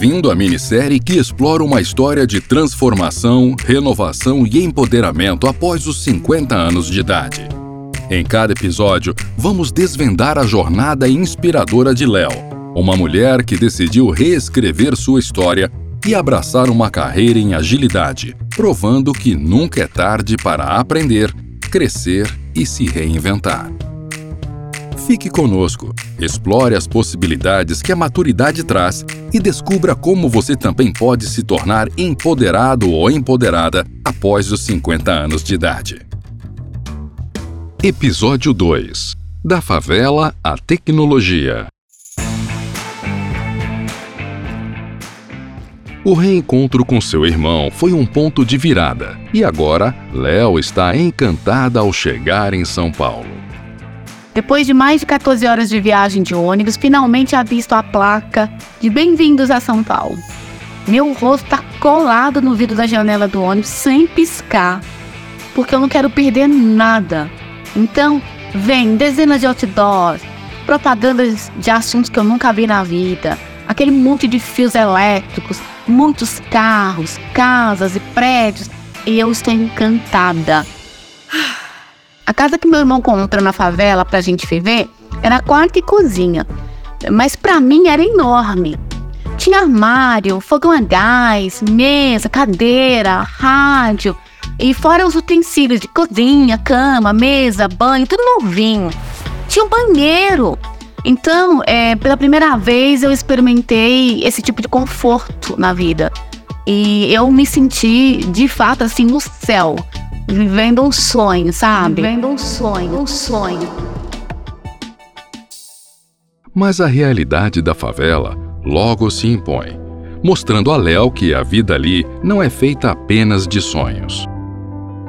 Bem-vindo à minissérie que explora uma história de transformação, renovação e empoderamento após os 50 anos de idade. Em cada episódio, vamos desvendar a jornada inspiradora de Léo, uma mulher que decidiu reescrever sua história e abraçar uma carreira em agilidade, provando que nunca é tarde para aprender, crescer e se reinventar. Fique conosco, explore as possibilidades que a maturidade traz e descubra como você também pode se tornar empoderado ou empoderada após os 50 anos de idade. Episódio 2 Da favela à tecnologia. O reencontro com seu irmão foi um ponto de virada, e agora Léo está encantada ao chegar em São Paulo. Depois de mais de 14 horas de viagem de ônibus, finalmente avisto a placa de Bem-vindos a São Paulo. Meu rosto está colado no vidro da janela do ônibus sem piscar, porque eu não quero perder nada. Então, vem dezenas de outdoors, propagandas de assuntos que eu nunca vi na vida, aquele monte de fios elétricos, muitos carros, casas e prédios, e eu estou encantada. A casa que meu irmão comprou na favela pra gente viver era quarto e cozinha. Mas pra mim era enorme. Tinha armário, fogão a gás, mesa, cadeira, rádio. E fora os utensílios de cozinha, cama, mesa, banho, tudo novinho. Tinha um banheiro. Então, é, pela primeira vez eu experimentei esse tipo de conforto na vida. E eu me senti, de fato, assim, no céu vivendo um sonho, sabe? Vivendo um sonho, um sonho. Mas a realidade da favela logo se impõe, mostrando a Léo que a vida ali não é feita apenas de sonhos.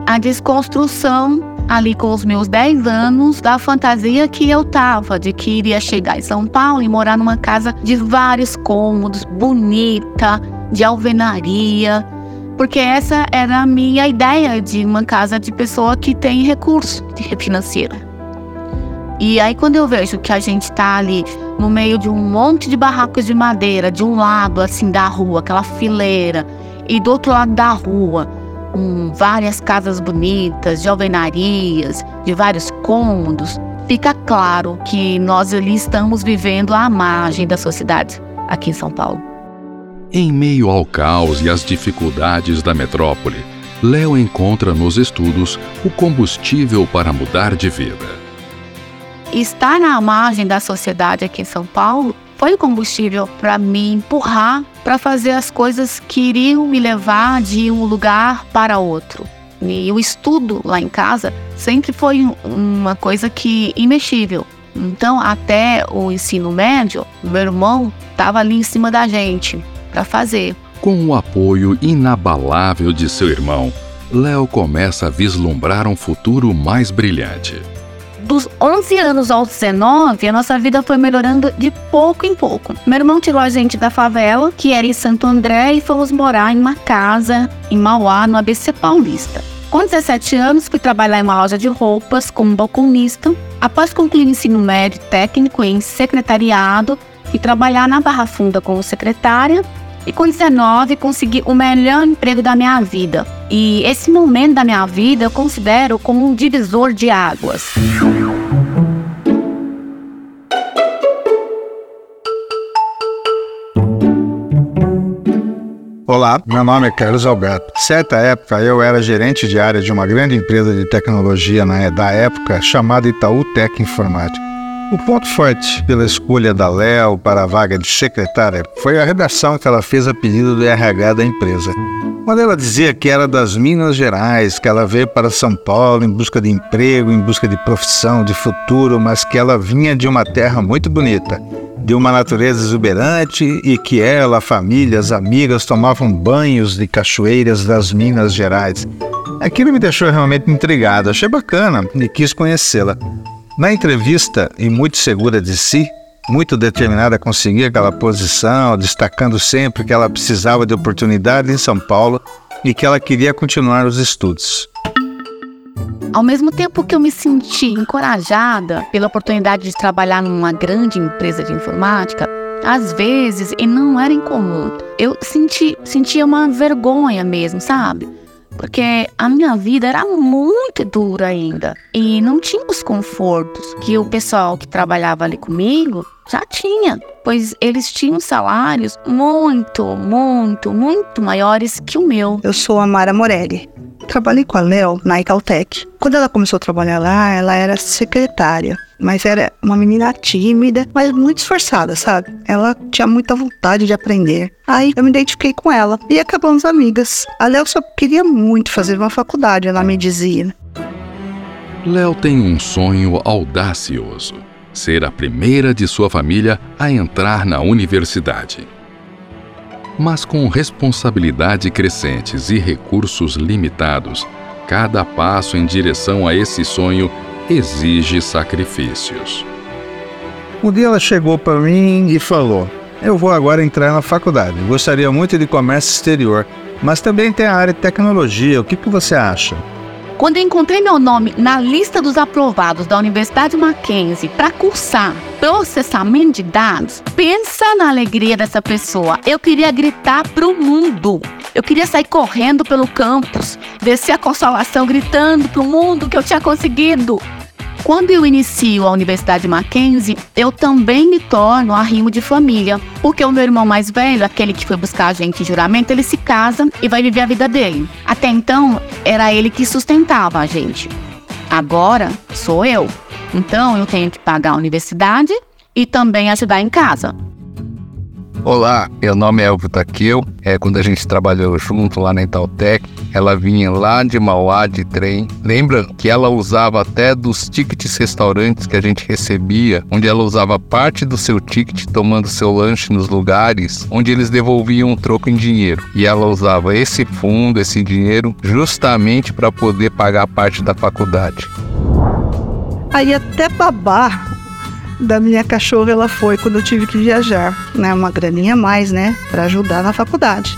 A desconstrução ali com os meus 10 anos da fantasia que eu tava de que iria chegar em São Paulo e morar numa casa de vários cômodos, bonita, de alvenaria, porque essa era a minha ideia de uma casa de pessoa que tem recurso financeiro. E aí quando eu vejo que a gente está ali no meio de um monte de barracos de madeira, de um lado assim da rua, aquela fileira, e do outro lado da rua, com várias casas bonitas, de alvenarias, de vários cômodos, fica claro que nós ali estamos vivendo à margem da sociedade aqui em São Paulo. Em meio ao caos e às dificuldades da metrópole, Léo encontra nos estudos o combustível para mudar de vida. Estar na margem da sociedade aqui em São Paulo foi o combustível para me empurrar para fazer as coisas que iriam me levar de um lugar para outro. E o estudo lá em casa sempre foi uma coisa que imexível. Então, até o ensino médio, meu irmão estava ali em cima da gente fazer. Com o apoio inabalável de seu irmão, Léo começa a vislumbrar um futuro mais brilhante. Dos 11 anos aos 19, a nossa vida foi melhorando de pouco em pouco. Meu irmão tirou a gente da favela, que era em Santo André, e fomos morar em uma casa em Mauá, no ABC Paulista. Com 17 anos, fui trabalhar em uma loja de roupas como balconista. Após concluir o ensino médio técnico em secretariado, e trabalhar na Barra Funda como secretária e com 19 consegui o melhor emprego da minha vida. E esse momento da minha vida eu considero como um divisor de águas. Olá, meu nome é Carlos Alberto. Certa época eu era gerente de área de uma grande empresa de tecnologia na, da época chamada Itaú Tec Informática. O ponto forte pela escolha da Léo para a vaga de secretária foi a redação que ela fez a pedido do RH da empresa. Quando ela dizia que era das Minas Gerais, que ela veio para São Paulo em busca de emprego, em busca de profissão, de futuro, mas que ela vinha de uma terra muito bonita, de uma natureza exuberante e que ela, a família, as amigas tomavam banhos de cachoeiras das Minas Gerais. Aquilo me deixou realmente intrigado, achei bacana e quis conhecê-la. Na entrevista, e muito segura de si, muito determinada a conseguir aquela posição, destacando sempre que ela precisava de oportunidade em São Paulo e que ela queria continuar os estudos. Ao mesmo tempo que eu me senti encorajada pela oportunidade de trabalhar numa grande empresa de informática, Às vezes, e não era incomum, eu senti, sentia uma vergonha mesmo, sabe? Porque a minha vida era muito dura ainda. E não tinha os confortos que o pessoal que trabalhava ali comigo já tinha. Pois eles tinham salários muito, muito, muito maiores que o meu. Eu sou a Mara Morelli. Trabalhei com a Léo na Icaltec. Quando ela começou a trabalhar lá, ela era secretária. Mas era uma menina tímida, mas muito esforçada, sabe? Ela tinha muita vontade de aprender. Aí eu me identifiquei com ela e acabamos amigas. A Léo só queria muito fazer uma faculdade, ela me dizia. Léo tem um sonho audacioso: ser a primeira de sua família a entrar na universidade. Mas com responsabilidade crescentes e recursos limitados, cada passo em direção a esse sonho exige sacrifícios. Um dia ela chegou para mim e falou: Eu vou agora entrar na faculdade. Gostaria muito de comércio exterior, mas também tem a área de tecnologia. O que, que você acha? Quando eu encontrei meu nome na lista dos aprovados da Universidade Mackenzie para cursar processamento de dados, pensa na alegria dessa pessoa. Eu queria gritar pro mundo. Eu queria sair correndo pelo campus, descer a consolação gritando pro mundo que eu tinha conseguido. Quando eu inicio a Universidade Mackenzie, eu também me torno arrimo de família, porque o meu irmão mais velho, aquele que foi buscar a gente em juramento, ele se casa e vai viver a vida dele. Até então, era ele que sustentava a gente. Agora, sou eu. Então, eu tenho que pagar a universidade e também ajudar em casa. Olá, meu nome é Elvio Taqueu. É, quando a gente trabalhou junto lá na Itautec, ela vinha lá de Mauá de trem. Lembra que ela usava até dos tickets restaurantes que a gente recebia, onde ela usava parte do seu ticket tomando seu lanche nos lugares onde eles devolviam o troco em dinheiro. E ela usava esse fundo, esse dinheiro, justamente para poder pagar parte da faculdade. Aí até babar da minha cachorra ela foi quando eu tive que viajar, né? Uma graninha a mais, né? Para ajudar na faculdade.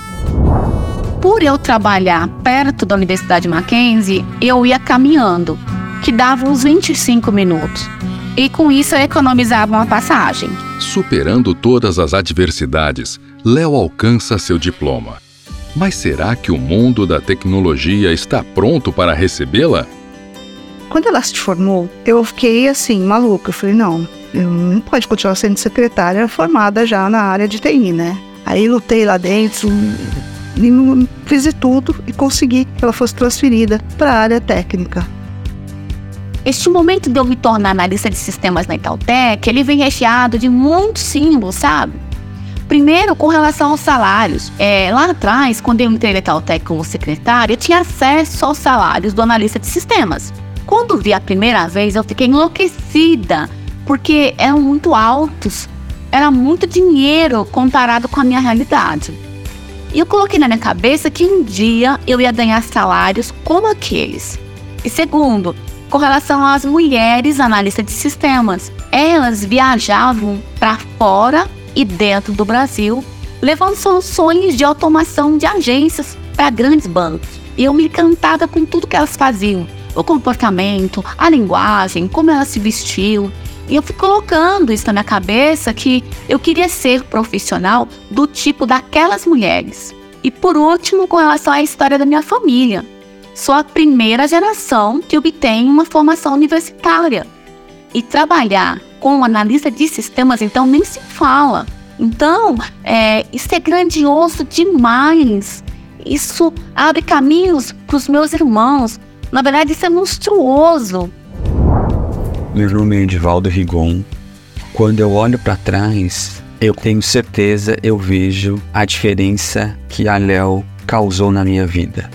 Por eu trabalhar perto da Universidade Mackenzie, eu ia caminhando, que dava uns 25 minutos. E com isso eu economizava uma passagem. Superando todas as adversidades, Léo alcança seu diploma. Mas será que o mundo da tecnologia está pronto para recebê-la? Quando ela se formou, eu fiquei assim, maluca. Eu falei, não, não pode continuar sendo secretária formada já na área de TI, né? Aí lutei lá dentro, fiz de tudo e consegui que ela fosse transferida para a área técnica. Este momento de eu me tornar analista de sistemas na Itautec, ele vem recheado de muitos símbolos, sabe? Primeiro, com relação aos salários. É, lá atrás, quando eu entrei na Itautec como secretária, eu tinha acesso aos salários do analista de sistemas. Quando vi a primeira vez, eu fiquei enlouquecida, porque eram muito altos. Era muito dinheiro comparado com a minha realidade. E eu coloquei na minha cabeça que um dia eu ia ganhar salários como aqueles. E segundo, com relação às mulheres analistas de sistemas, elas viajavam para fora e dentro do Brasil, levando soluções de automação de agências para grandes bancos. E eu me encantava com tudo que elas faziam o comportamento, a linguagem, como ela se vestiu. E eu fui colocando isso na minha cabeça que eu queria ser profissional do tipo daquelas mulheres. E por último, com relação à história da minha família. Sou a primeira geração que obtém uma formação universitária. E trabalhar com analista de sistemas, então, nem se fala. Então, é, isso é grandioso demais. Isso abre caminhos para os meus irmãos, na verdade, isso é monstruoso. Meu nome é Edivaldo Rigon. Quando eu olho para trás, eu tenho certeza, eu vejo a diferença que a Léo causou na minha vida.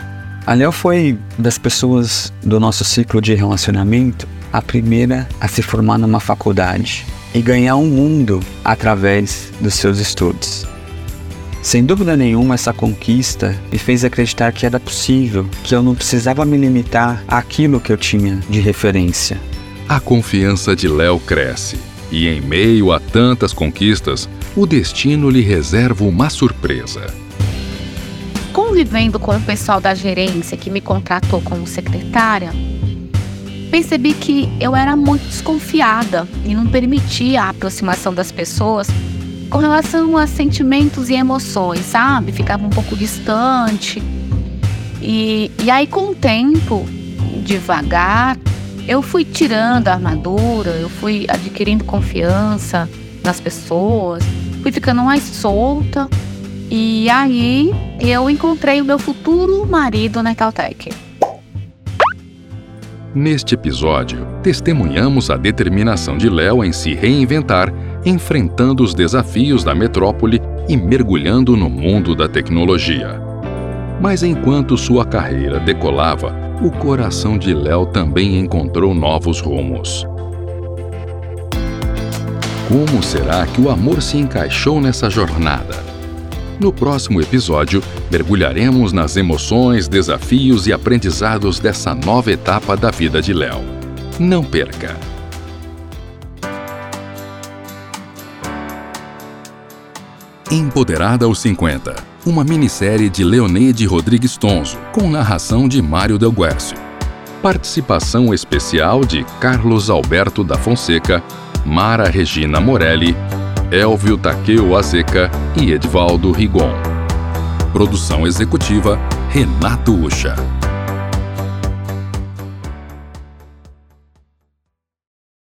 A Léo foi das pessoas do nosso ciclo de relacionamento a primeira a se formar numa faculdade e ganhar um mundo através dos seus estudos. Sem dúvida nenhuma, essa conquista me fez acreditar que era possível, que eu não precisava me limitar àquilo que eu tinha de referência. A confiança de Léo cresce, e em meio a tantas conquistas, o destino lhe reserva uma surpresa. Convivendo com o pessoal da gerência que me contratou como secretária, percebi que eu era muito desconfiada e não permitia a aproximação das pessoas com relação a sentimentos e emoções, sabe? Ficava um pouco distante. E, e aí, com o tempo, devagar, eu fui tirando a armadura, eu fui adquirindo confiança nas pessoas, fui ficando mais solta. E aí eu encontrei o meu futuro marido na Caltech. Neste episódio, testemunhamos a determinação de Léo em se reinventar, enfrentando os desafios da metrópole e mergulhando no mundo da tecnologia. Mas enquanto sua carreira decolava, o coração de Léo também encontrou novos rumos. Como será que o amor se encaixou nessa jornada? No próximo episódio, mergulharemos nas emoções, desafios e aprendizados dessa nova etapa da vida de Léo. Não perca! Empoderada aos 50, uma minissérie de Leoneide Rodrigues Tonzo, com narração de Mário Del Guercio. Participação especial de Carlos Alberto da Fonseca, Mara Regina Morelli, Elvio Takeo Azeca e Edvaldo Rigon. Produção executiva Renato Ucha.